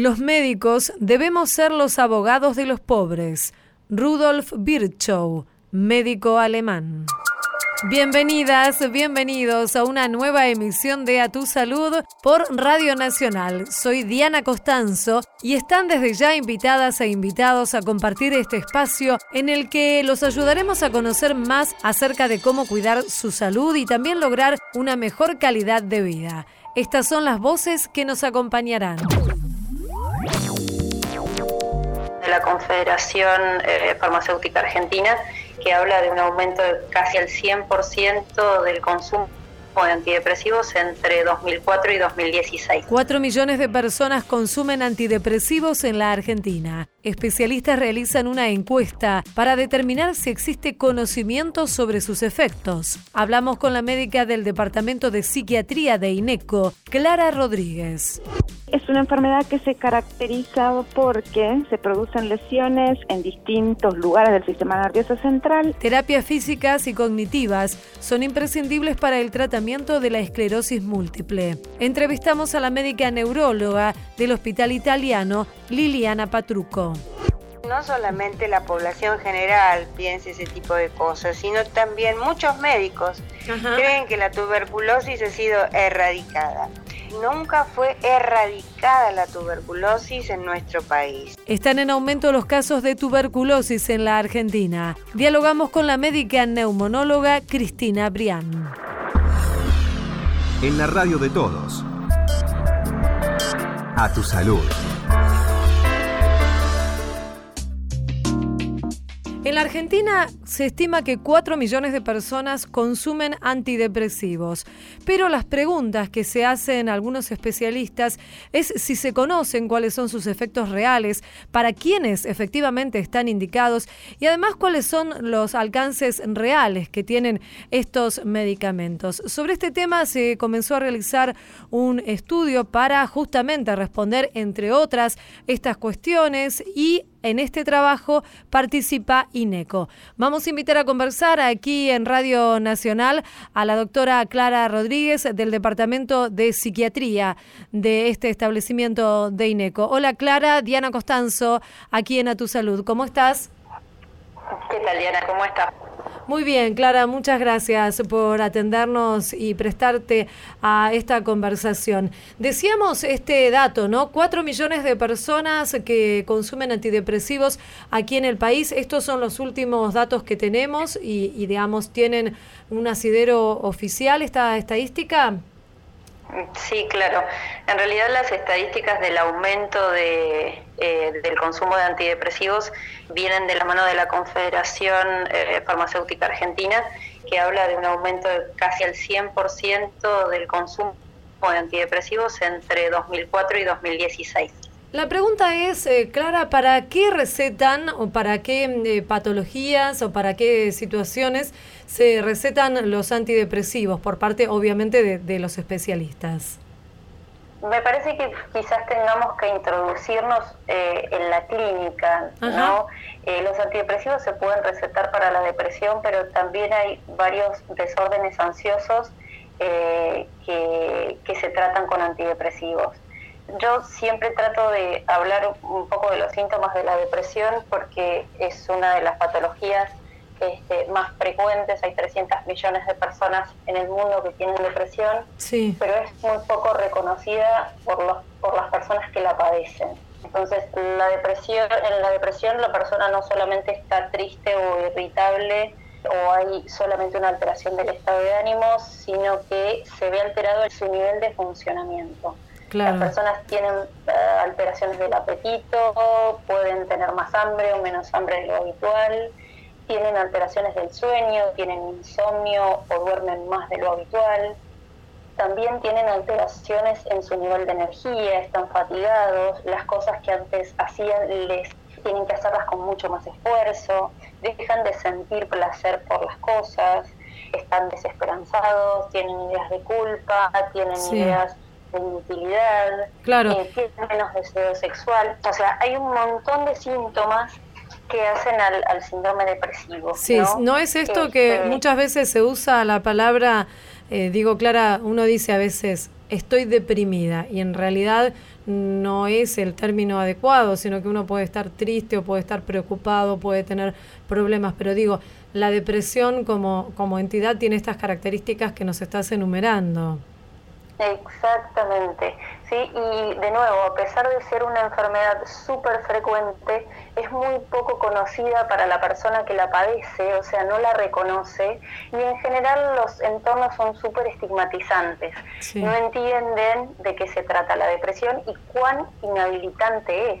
Los médicos debemos ser los abogados de los pobres. Rudolf Virchow, médico alemán. Bienvenidas, bienvenidos a una nueva emisión de A Tu Salud por Radio Nacional. Soy Diana Costanzo y están desde ya invitadas e invitados a compartir este espacio en el que los ayudaremos a conocer más acerca de cómo cuidar su salud y también lograr una mejor calidad de vida. Estas son las voces que nos acompañarán la Confederación eh, Farmacéutica Argentina, que habla de un aumento de casi el 100% del consumo de antidepresivos entre 2004 y 2016. Cuatro millones de personas consumen antidepresivos en la Argentina. Especialistas realizan una encuesta para determinar si existe conocimiento sobre sus efectos. Hablamos con la médica del Departamento de Psiquiatría de INECO, Clara Rodríguez. Es una enfermedad que se caracteriza porque se producen lesiones en distintos lugares del sistema nervioso central. Terapias físicas y cognitivas son imprescindibles para el tratamiento de la esclerosis múltiple. Entrevistamos a la médica neuróloga del Hospital Italiano, Liliana Patruco no solamente la población general piensa ese tipo de cosas, sino también muchos médicos creen que la tuberculosis ha sido erradicada nunca fue erradicada la tuberculosis en nuestro país. Están en aumento los casos de tuberculosis en la Argentina. Dialogamos con la médica neumonóloga Cristina Brián. En la radio de todos. A tu salud. La Argentina se estima que 4 millones de personas consumen antidepresivos, pero las preguntas que se hacen algunos especialistas es si se conocen cuáles son sus efectos reales, para quiénes efectivamente están indicados y además cuáles son los alcances reales que tienen estos medicamentos. Sobre este tema se comenzó a realizar un estudio para justamente responder, entre otras, estas cuestiones y en este trabajo participa INECO. Vamos a invitar a conversar aquí en Radio Nacional a la doctora Clara Rodríguez del Departamento de Psiquiatría de este establecimiento de INECO. Hola Clara, Diana Costanzo, aquí en A Tu Salud. ¿Cómo estás? ¿Qué tal Diana? ¿Cómo estás? Muy bien, Clara, muchas gracias por atendernos y prestarte a esta conversación. Decíamos este dato, ¿no? Cuatro millones de personas que consumen antidepresivos aquí en el país. Estos son los últimos datos que tenemos y, y digamos, ¿tienen un asidero oficial esta estadística? Sí, claro. En realidad las estadísticas del aumento de, eh, del consumo de antidepresivos vienen de la mano de la Confederación eh, Farmacéutica Argentina, que habla de un aumento de casi el 100% del consumo de antidepresivos entre 2004 y 2016. La pregunta es, eh, Clara, ¿para qué recetan o para qué eh, patologías o para qué situaciones se recetan los antidepresivos por parte, obviamente, de, los especialistas? Me parece que quizás tengamos que introducirnos eh, en la clínica, ¿no? los antidepresivos se pueden recetar para la depresión, pero también hay varios desórdenes ansiosos que se tratan con antidepresivos yo siempre trato de hablar un poco de los síntomas de la depresión porque es una de las patologías este, más frecuentes. Hay 300 millones de personas en el mundo que tienen depresión, pero es muy poco reconocida por, los, por las personas que la padecen. Entonces, la depresión, en la depresión la persona no solamente está triste o irritable o hay solamente una alteración del estado de ánimo, sino que se ve alterado su nivel de funcionamiento. Las personas tienen eh, alteraciones del apetito, pueden tener más hambre o menos hambre de lo habitual, tienen alteraciones del sueño, tienen insomnio o duermen más de lo habitual. También tienen alteraciones en su nivel de energía, están fatigados, las cosas que antes hacían les tienen que hacerlas con mucho más esfuerzo, dejan de sentir placer por las cosas, están desesperanzados, tienen ideas de culpa, tienen ideas de inutilidad, claro. Eh, tiene menos deseo sexual. O sea, hay un montón de síntomas que hacen al, al síndrome depresivo. Sí, no, es esto que este, muchas veces se usa la palabra, eh, digo Clara, uno dice a veces estoy deprimida y en realidad no es el término adecuado, sino que uno puede estar triste o puede estar preocupado, puede tener problemas, pero digo, la depresión como, como entidad tiene estas características que nos estás enumerando. Exactamente, sí, y de nuevo, a pesar de ser una enfermedad súper frecuente, es muy poco conocida para la persona que la padece, o sea, no la reconoce, y en general los entornos son súper estigmatizantes, no entienden de qué se trata la depresión y cuán inhabilitante es.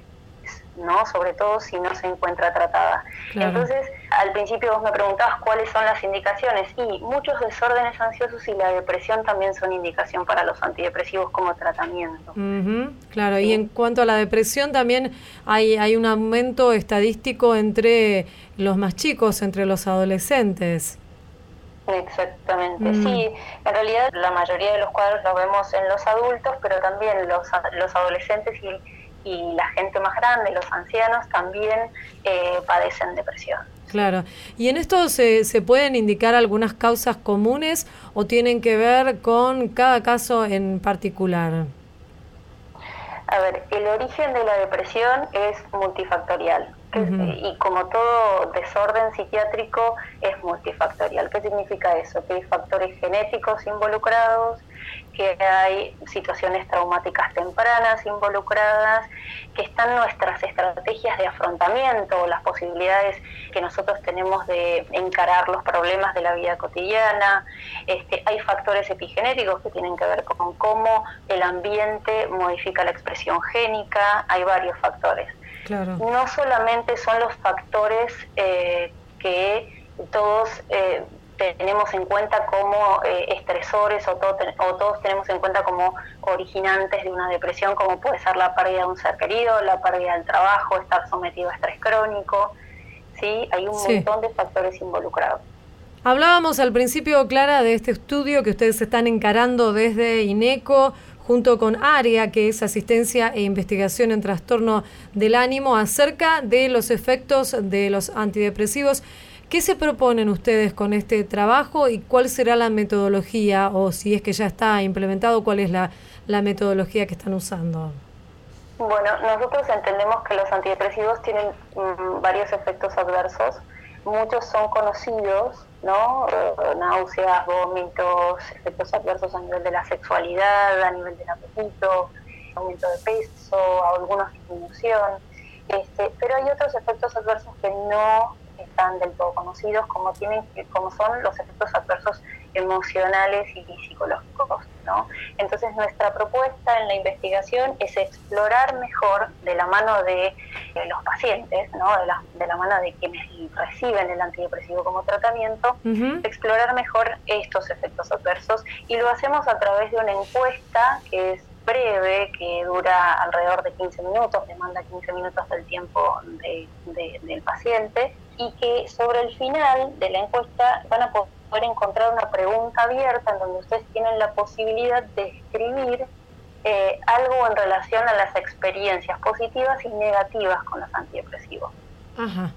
¿No? Sobre todo si no se encuentra tratada. Entonces, al principio vos me preguntabas cuáles son las indicaciones y muchos desórdenes ansiosos y la depresión también son indicación para los antidepresivos como tratamiento. claro, y en cuanto a la depresión también hay, hay un aumento estadístico entre los más chicos, entre los adolescentes. Exactamente, mm. sí, en realidad la mayoría de los cuadros los vemos en los adultos, pero también los, los adolescentes y y la gente más grande, los ancianos, también eh, padecen depresión. Claro. ¿Y en esto se, se pueden indicar algunas causas comunes o tienen que ver con cada caso en particular? A ver, el origen de la depresión es multifactorial. Y como todo desorden psiquiátrico es multifactorial. ¿Qué significa eso? Que hay factores genéticos involucrados, que hay situaciones traumáticas tempranas involucradas, que están nuestras estrategias de afrontamiento, las posibilidades que nosotros tenemos de encarar los problemas de la vida cotidiana. Este, hay factores epigenéticos que tienen que ver con cómo el ambiente modifica la expresión génica, hay varios factores. No solamente son los factores eh, que todos eh, tenemos en cuenta como eh, estresores o, o, todos tenemos en cuenta como originantes de una depresión, como puede ser la pérdida de un ser querido, la pérdida del trabajo, estar sometido a estrés crónico. ¿sí? Hay un montón de factores involucrados. Hablábamos al principio, Clara, de este estudio que ustedes están encarando desde INECO junto con ARIA, que es Asistencia e Investigación en Trastorno del Ánimo, acerca de los efectos de los antidepresivos. ¿Qué se proponen ustedes con este trabajo y cuál será la metodología o si es que ya está implementado, cuál es la, metodología que están usando? Bueno, nosotros entendemos que los antidepresivos tienen mm, varios efectos adversos. Muchos son conocidos, ¿no? Eh, náuseas, vómitos, efectos adversos a nivel de la sexualidad, a nivel del apetito, aumento de peso, alguna disminución. Este, pero hay otros efectos adversos que no están del todo conocidos, como, tienen, como son los efectos adversos emocionales y psicológicos. ¿no? Entonces nuestra propuesta en la investigación es explorar mejor de la mano de, los pacientes, ¿no? de, la, de la mano de quienes reciben el antidepresivo como tratamiento, explorar mejor estos efectos adversos y lo hacemos a través de una encuesta que es breve, que dura alrededor de 15 minutos, demanda 15 minutos del tiempo del paciente y que sobre el final de la encuesta van a poder encontrar una pregunta abierta en donde ustedes tienen la posibilidad de escribir eh, algo en relación a las experiencias positivas y negativas con los antidepresivos. Ajá.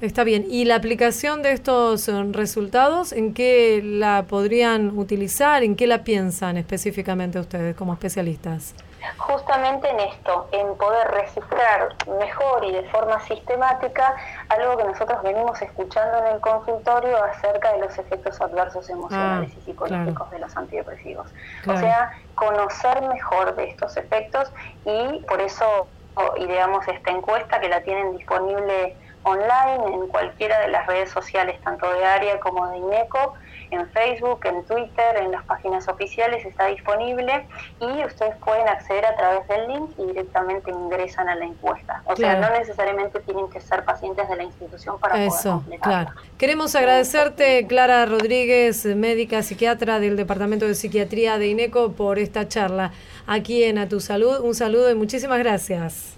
Está bien. ¿Y la aplicación de estos eh, resultados, en qué la podrían utilizar? ¿En qué la piensan específicamente ustedes como especialistas? Justamente en esto, en poder registrar mejor y de forma sistemática algo que nosotros venimos escuchando en el consultorio acerca de los efectos adversos emocionales ah, y psicológicos de los antidepresivos. O sea, conocer mejor de estos efectos y por eso ideamos esta encuesta que la tienen disponible online en cualquiera de las redes sociales, tanto de ARIA como de INECO, en Facebook, en Twitter, en las páginas oficiales está disponible y ustedes pueden acceder a través del link y directamente ingresan a la encuesta. O sea, no necesariamente tienen que ser pacientes de la institución para Eso, poder claro. Queremos agradecerte, Clara Rodríguez, médica psiquiatra del Departamento de Psiquiatría de INECO, por esta charla aquí en A Tu Salud. Un saludo y muchísimas gracias.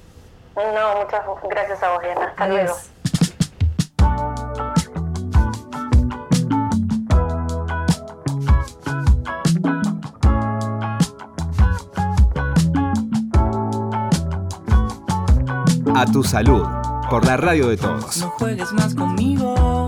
No, muchas gracias a vos, Diana. Hasta luego. A tu salud, por la radio de todos. No juegues más conmigo.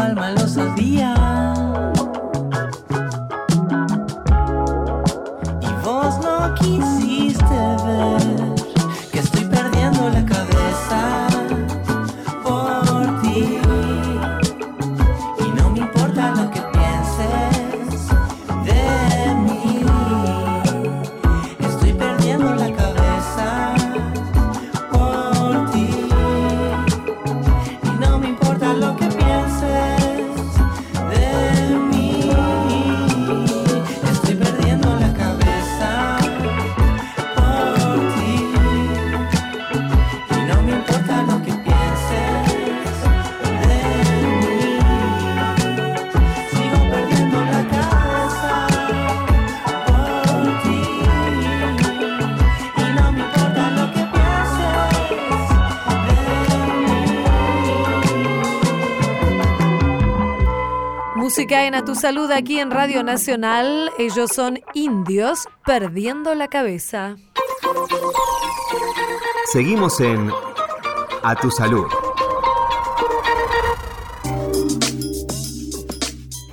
Alma lo sabía. Música en A Tu Salud aquí en Radio Nacional. Ellos son indios perdiendo la cabeza. Seguimos en A Tu Salud.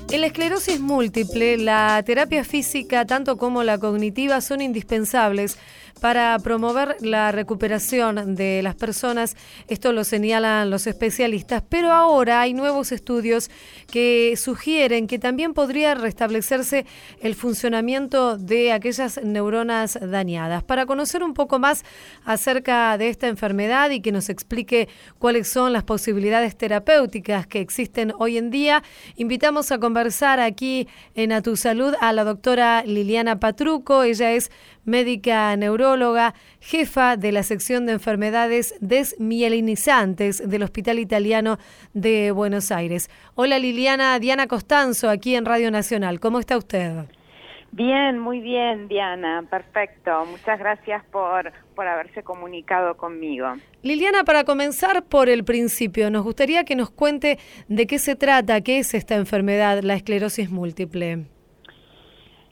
En la esclerosis múltiple, la terapia física, tanto como la cognitiva, son indispensables para promover la recuperación de las personas. Esto lo señalan los especialistas, pero ahora hay nuevos estudios que sugieren que también podría restablecerse el funcionamiento de aquellas neuronas dañadas. Para conocer un poco más acerca de esta enfermedad y que nos explique cuáles son las posibilidades terapéuticas que existen hoy en día, invitamos a conversar aquí en A Tu Salud a la doctora Liliana Patruco. Ella es médica neuróloga, jefa de la sección de enfermedades desmielinizantes del Hospital Italiano de Buenos Aires. Hola Liliana, Diana Costanzo, aquí en Radio Nacional. ¿Cómo está usted? Bien, muy bien, Diana, perfecto. Muchas gracias por, por haberse comunicado conmigo. Liliana, para comenzar por el principio, nos gustaría que nos cuente de qué se trata, qué es esta enfermedad, la esclerosis múltiple.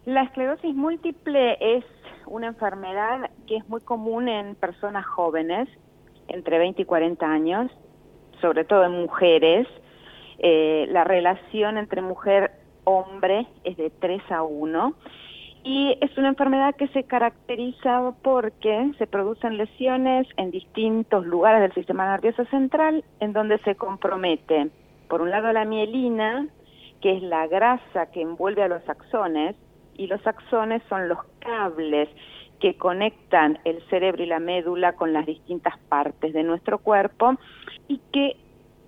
La esclerosis múltiple es una enfermedad que es muy común en personas jóvenes, entre 20 y 40 años, sobre todo en mujeres. Eh, la relación entre mujer-hombre es de 3 a 1 y es una enfermedad que se caracteriza porque se producen lesiones en distintos lugares del sistema nervioso central en donde se compromete, por un lado, la mielina, que es la grasa que envuelve a los axones, y los axones son los cables que conectan el cerebro y la médula con las distintas partes de nuestro cuerpo y que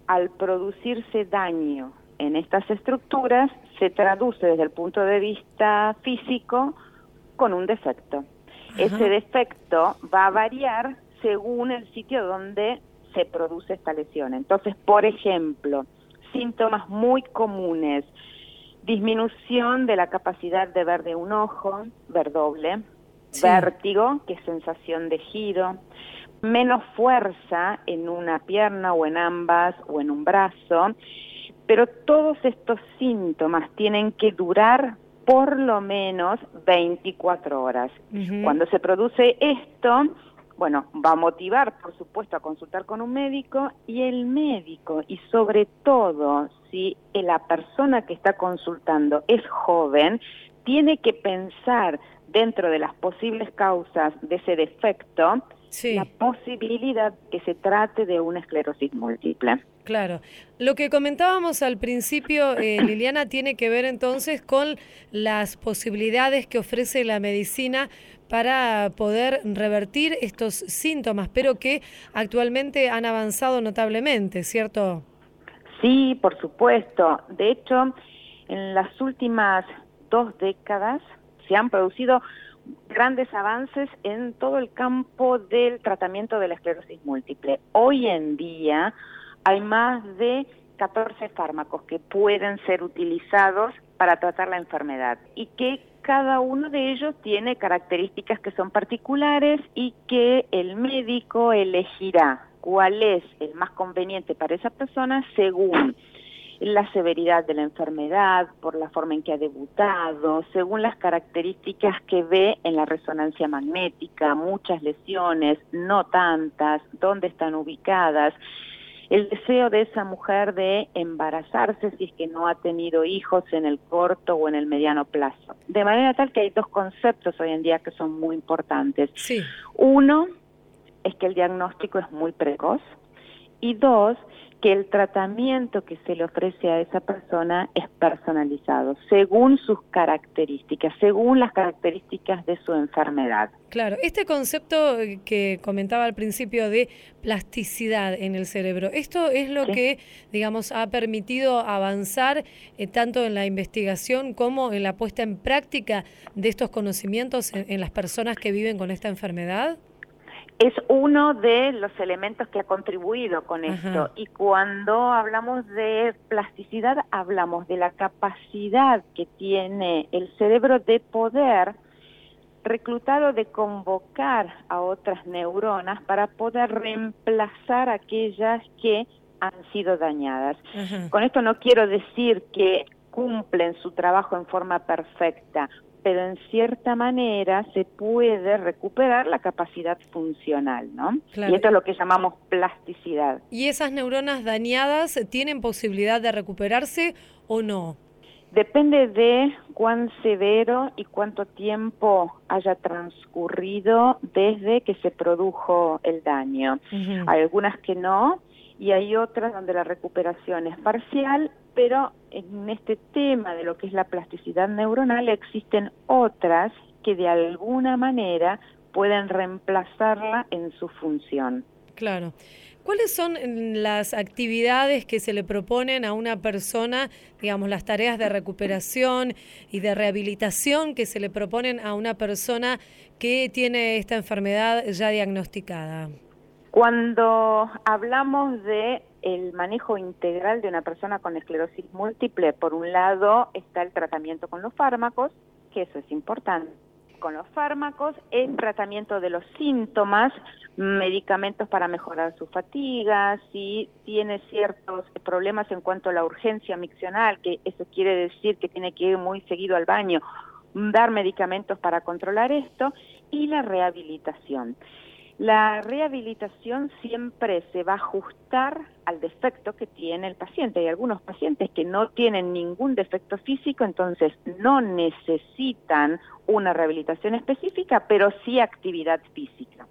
al producirse daño en estas estructuras se traduce desde el punto de vista físico con un defecto. Ajá. Ese defecto va a variar según el sitio donde se produce esta lesión. Entonces, por ejemplo, síntomas muy comunes, disminución de la capacidad de ver de un ojo, ver doble, Sí. vértigo, que es sensación de giro, menos fuerza en una pierna o en ambas o en un brazo, pero todos estos síntomas tienen que durar por lo menos 24 horas. Cuando se produce esto, bueno, va a motivar, por supuesto, a consultar con un médico y el médico, y sobre todo si la persona que está consultando es joven, tiene que pensar dentro de las posibles causas de ese defecto, Sí. la posibilidad que se trate de una esclerosis múltiple. Claro. Lo que comentábamos al principio, eh, Liliana, tiene que ver entonces con las posibilidades que ofrece la medicina para poder revertir estos síntomas, pero que actualmente han avanzado notablemente, ¿cierto? Sí, por supuesto. De hecho, en las últimas dos décadas se han producido grandes avances en todo el campo del tratamiento de la esclerosis múltiple. Hoy en día hay más de 14 fármacos que pueden ser utilizados para tratar la enfermedad y que cada uno de ellos tiene características que son particulares y que el médico elegirá cuál es el más conveniente para esa persona según la severidad de la enfermedad, por la forma en que ha debutado, según las características que ve en la resonancia magnética, muchas lesiones, no tantas, dónde están ubicadas, el deseo de esa mujer de embarazarse si es que no ha tenido hijos en el corto o en el mediano plazo. De manera tal que hay dos conceptos hoy en día que son muy importantes. Sí. Uno es que el diagnóstico es muy precoz y dos, que el tratamiento que se le ofrece a esa persona es personalizado, según sus características, según las características de su enfermedad. Claro, este concepto eh, que comentaba al principio de plasticidad en el cerebro, esto es lo Sí. que, digamos, ha permitido avanzar eh, tanto en la investigación como en la puesta en práctica de estos conocimientos en, en las personas que viven con esta enfermedad. Es uno de los elementos que ha contribuido con Ajá. esto. Y cuando hablamos de plasticidad, hablamos de la capacidad que tiene el cerebro de poder reclutar o de convocar a otras neuronas para poder reemplazar aquellas que han sido dañadas. Ajá. Con esto no quiero decir que cumplen su trabajo en forma perfecta, pero en cierta manera se puede recuperar la capacidad funcional, ¿no? Claro. Y esto es lo que llamamos plasticidad. ¿Y esas neuronas dañadas tienen posibilidad de recuperarse o no? Depende de cuán severo y cuánto tiempo haya transcurrido desde que se produjo el daño. Hay algunas que no y hay otras donde la recuperación es parcial, pero en este tema de lo que es la plasticidad neuronal existen otras que de alguna manera pueden reemplazarla en su función. Claro. ¿Cuáles son las actividades que se le proponen a una persona, digamos, las tareas de recuperación y de rehabilitación que se le proponen a una persona que tiene esta enfermedad ya diagnosticada? Cuando hablamos de el manejo integral de una persona con esclerosis múltiple, por un lado está el tratamiento con los fármacos, que eso es importante. Con los fármacos, el tratamiento de los síntomas, medicamentos para mejorar su fatiga, si tiene ciertos problemas en cuanto a la urgencia miccional, que eso quiere decir que tiene que ir muy seguido al baño, dar medicamentos para controlar esto, y la rehabilitación. La rehabilitación siempre se va a ajustar al defecto que tiene el paciente. Hay algunos pacientes que no tienen ningún defecto físico, entonces no necesitan una rehabilitación específica, pero sí actividad física.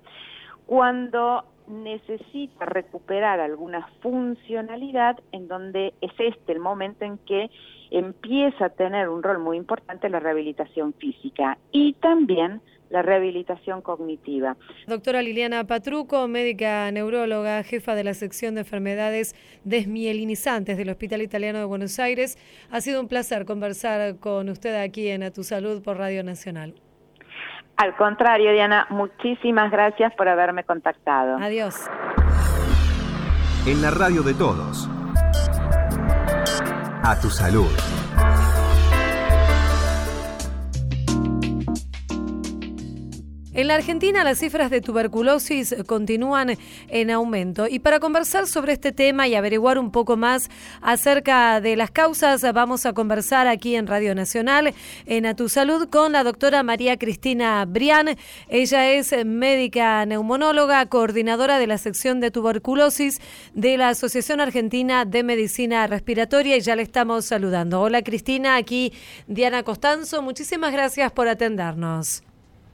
Cuando necesita recuperar alguna funcionalidad, en donde es este el momento en que empieza a tener un rol muy importante la rehabilitación física y también la rehabilitación cognitiva. Doctora Liliana Patruco, médica neuróloga, jefa de la sección de enfermedades desmielinizantes del Hospital Italiano de Buenos Aires. Ha sido un placer conversar con usted aquí en A Tu Salud por Radio Nacional. Al contrario, Diana, muchísimas gracias por haberme contactado. Adiós. En la radio de todos. A tu salud. En la Argentina las cifras de tuberculosis continúan en aumento y para conversar sobre este tema y averiguar un poco más acerca de las causas vamos a conversar aquí en Radio Nacional en A Tu Salud con la doctora María Cristina Brián. Ella es médica neumonóloga, coordinadora de la sección de tuberculosis de la Asociación Argentina de Medicina Respiratoria y ya le estamos saludando. Hola Cristina, aquí Diana Costanzo, muchísimas gracias por atendernos.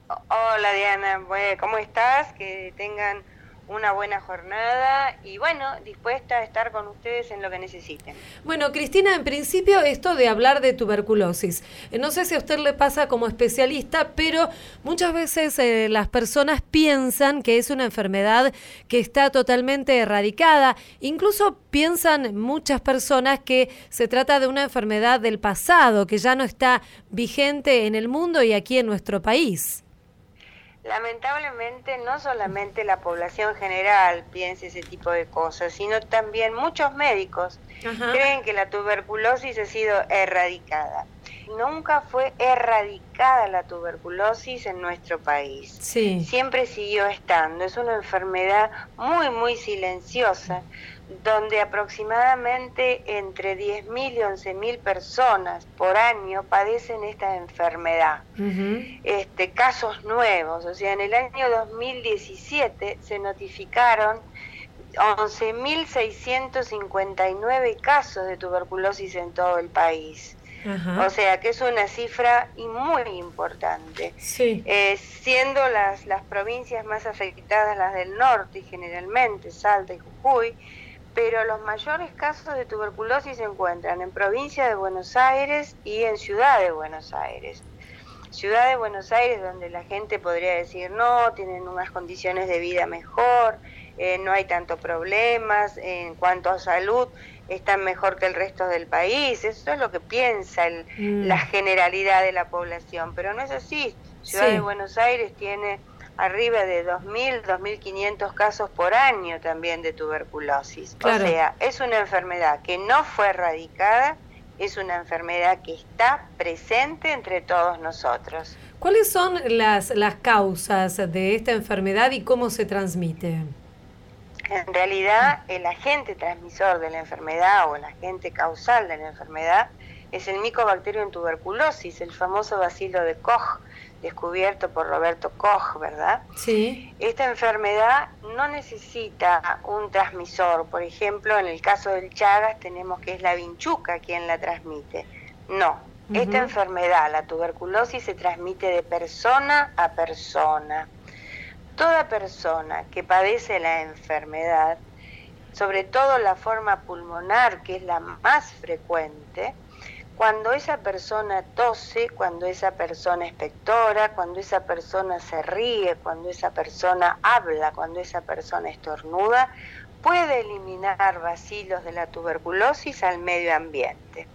Hola Diana, ¿cómo estás? Que tengan una buena jornada y bueno, dispuesta a estar con ustedes en lo que necesiten. Bueno, Cristina, en principio esto de hablar de tuberculosis, eh, no sé si a usted le pasa como especialista, pero muchas veces eh, las personas piensan que es una enfermedad que está totalmente erradicada, incluso piensan muchas personas que se trata de una enfermedad del pasado, que ya no está vigente en el mundo y aquí en nuestro país. Lamentablemente no solamente la población general piensa ese tipo de cosas, sino también muchos médicos creen que la tuberculosis ha sido erradicada. Nunca fue erradicada la tuberculosis en nuestro país. Siempre siguió estando. Es una enfermedad muy, muy silenciosa donde aproximadamente entre 10.000 y 11.000 personas por año padecen esta enfermedad. este, casos nuevos, o sea, en el año 2017 se notificaron 11.659 casos de tuberculosis en todo el país. O sea que es una cifra muy importante. Eh, siendo las, las provincias más afectadas las del norte, generalmente Salta y Jujuy, pero los mayores casos de tuberculosis se encuentran en provincia de Buenos Aires y en ciudad de Buenos Aires. Ciudad de Buenos Aires donde la gente podría decir no, tienen unas condiciones de vida mejor, eh, no hay tanto problemas, en cuanto a salud están mejor que el resto del país, eso es lo que piensa mm. la generalidad de la población, pero no es así. Ciudad de Buenos Aires tiene arriba de 2.000, 2.500 casos por año también de tuberculosis. O sea, es una enfermedad que no fue erradicada, es una enfermedad que está presente entre todos nosotros. ¿Cuáles son las, las causas de esta enfermedad y cómo se transmite? En realidad, el agente transmisor de la enfermedad o el agente causal de la enfermedad es el micobacterio en tuberculosis, el famoso bacilo de Koch, descubierto por Roberto Koch, ¿verdad? Sí. Esta enfermedad no necesita un transmisor. Por ejemplo, en el caso del Chagas tenemos que es la vinchuca quien la transmite. No, esta enfermedad, la tuberculosis, se transmite de persona a persona. Toda persona que padece la enfermedad, sobre todo la forma pulmonar, que es la más frecuente, cuando esa persona tose, cuando esa persona espectora, cuando esa persona se ríe, cuando esa persona habla, cuando esa persona estornuda, puede eliminar vacilos de la tuberculosis al medio ambiente.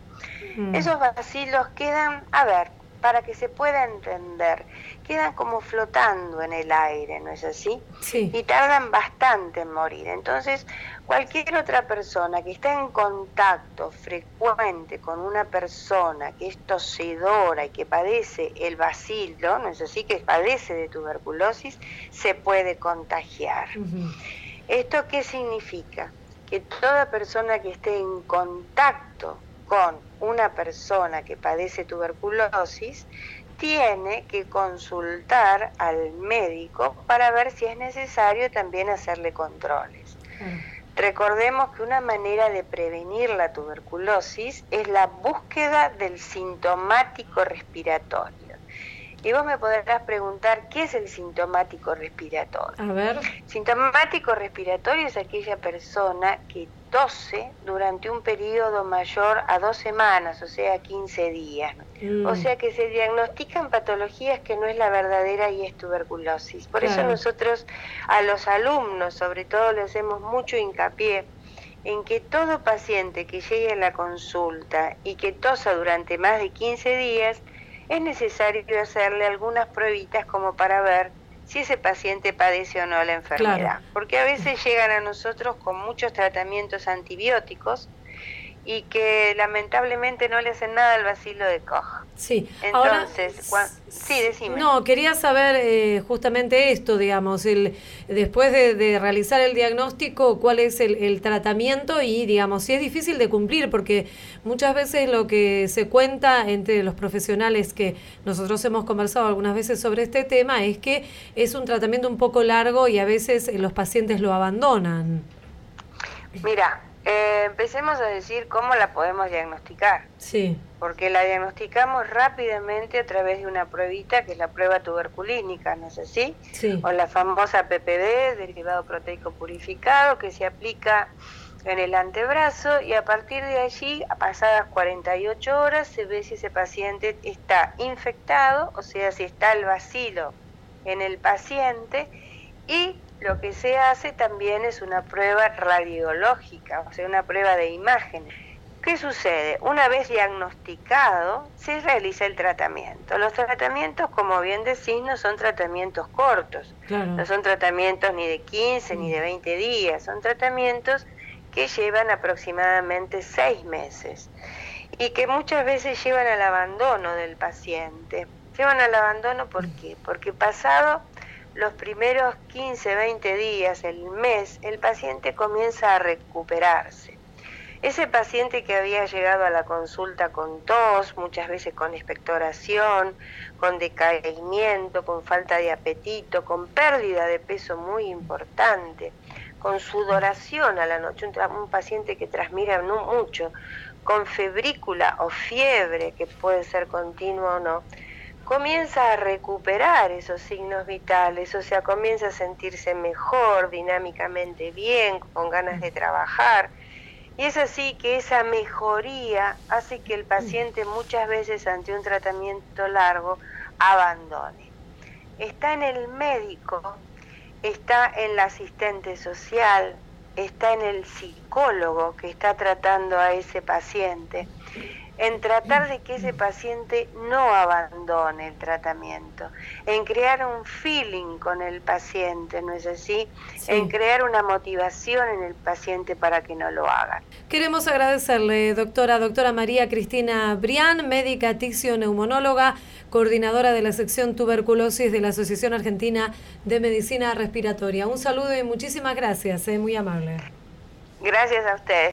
Mm. Esos vacilos quedan, a ver, para que se pueda entender, quedan como flotando en el aire, ¿no es así? Sí. Y tardan bastante en morir. Entonces, cualquier otra persona que está en contacto frecuente con una persona que es tosedora y que padece el bacilo, ¿no es así? Que padece de tuberculosis, se puede contagiar. ¿Esto qué significa? Que toda persona que esté en contacto con una persona que padece tuberculosis tiene que consultar al médico para ver si es necesario también hacerle controles. Recordemos que una manera de prevenir la tuberculosis es la búsqueda del sintomático respiratorio. Y vos me podrás preguntar, ¿qué es el sintomático respiratorio? A ver. Sintomático respiratorio es aquella persona que tose durante un periodo mayor a dos semanas, o sea, 15 días. Mm. O sea que se diagnostican patologías que no es la verdadera y es tuberculosis. Por eso nosotros a los alumnos, sobre todo, le hacemos mucho hincapié en que todo paciente que llegue a la consulta y que tosa durante más de 15 días, es necesario hacerle algunas pruebitas como para ver si ese paciente padece o no la enfermedad. Porque a veces llegan a nosotros con muchos tratamientos antibióticos y que lamentablemente no le hacen nada al vacilo de Koch. Sí, Entonces, sí, decime. No, quería saber eh, justamente esto, digamos, el, después de, de realizar el diagnóstico, cuál es el, el tratamiento y, digamos, si es difícil de cumplir, porque muchas veces lo que se cuenta entre los profesionales que nosotros hemos conversado algunas veces sobre este tema es que es un tratamiento un poco largo y a veces los pacientes lo abandonan. Mira, eh, empecemos a decir cómo la podemos diagnosticar. Sí, porque la diagnosticamos rápidamente a través de una pruebita que es la prueba tuberculínica, no sé si, sí. o la famosa PPD, derivado proteico purificado, que se aplica en el antebrazo y a partir de allí, a pasadas 48 horas, se ve si ese paciente está infectado, o sea, si está el bacilo en el paciente y lo que se hace también es una prueba radiológica, o sea, una prueba de imágenes. ¿Qué sucede? Una vez diagnosticado, se realiza el tratamiento. Los tratamientos, como bien decís, no son tratamientos cortos, Claro. no son tratamientos ni de 15 ni de 20 días, son tratamientos que llevan aproximadamente seis meses y que muchas veces llevan al abandono del paciente. Llevan al abandono ¿por qué? Porque pasado los primeros 15, 20 días, el mes, el paciente comienza a recuperarse. Ese paciente que había llegado a la consulta con tos, muchas veces con expectoración, con decaimiento, con falta de apetito, con pérdida de peso muy importante, con sudoración a la noche, un, paciente que transmira no mucho, con febrícula o fiebre, que puede ser continua o no, comienza a recuperar esos signos vitales, o sea, comienza a sentirse mejor, dinámicamente bien, con ganas de trabajar. Y es así que esa mejoría hace que el paciente muchas veces ante un tratamiento largo abandone. Está en el médico, está en la asistente social, está en el psicólogo que está tratando a ese paciente, en tratar de que ese paciente no abandone el tratamiento, en crear un feeling con el paciente, ¿no es así? Sí. En crear una motivación en el paciente para que no lo haga. Queremos agradecerle, doctora, doctora María Cristina Brián, médica tisio-neumonóloga, coordinadora de la sección tuberculosis de la Asociación Argentina de Medicina Respiratoria. Un saludo y muchísimas gracias, eh, muy amable. Gracias a ustedes.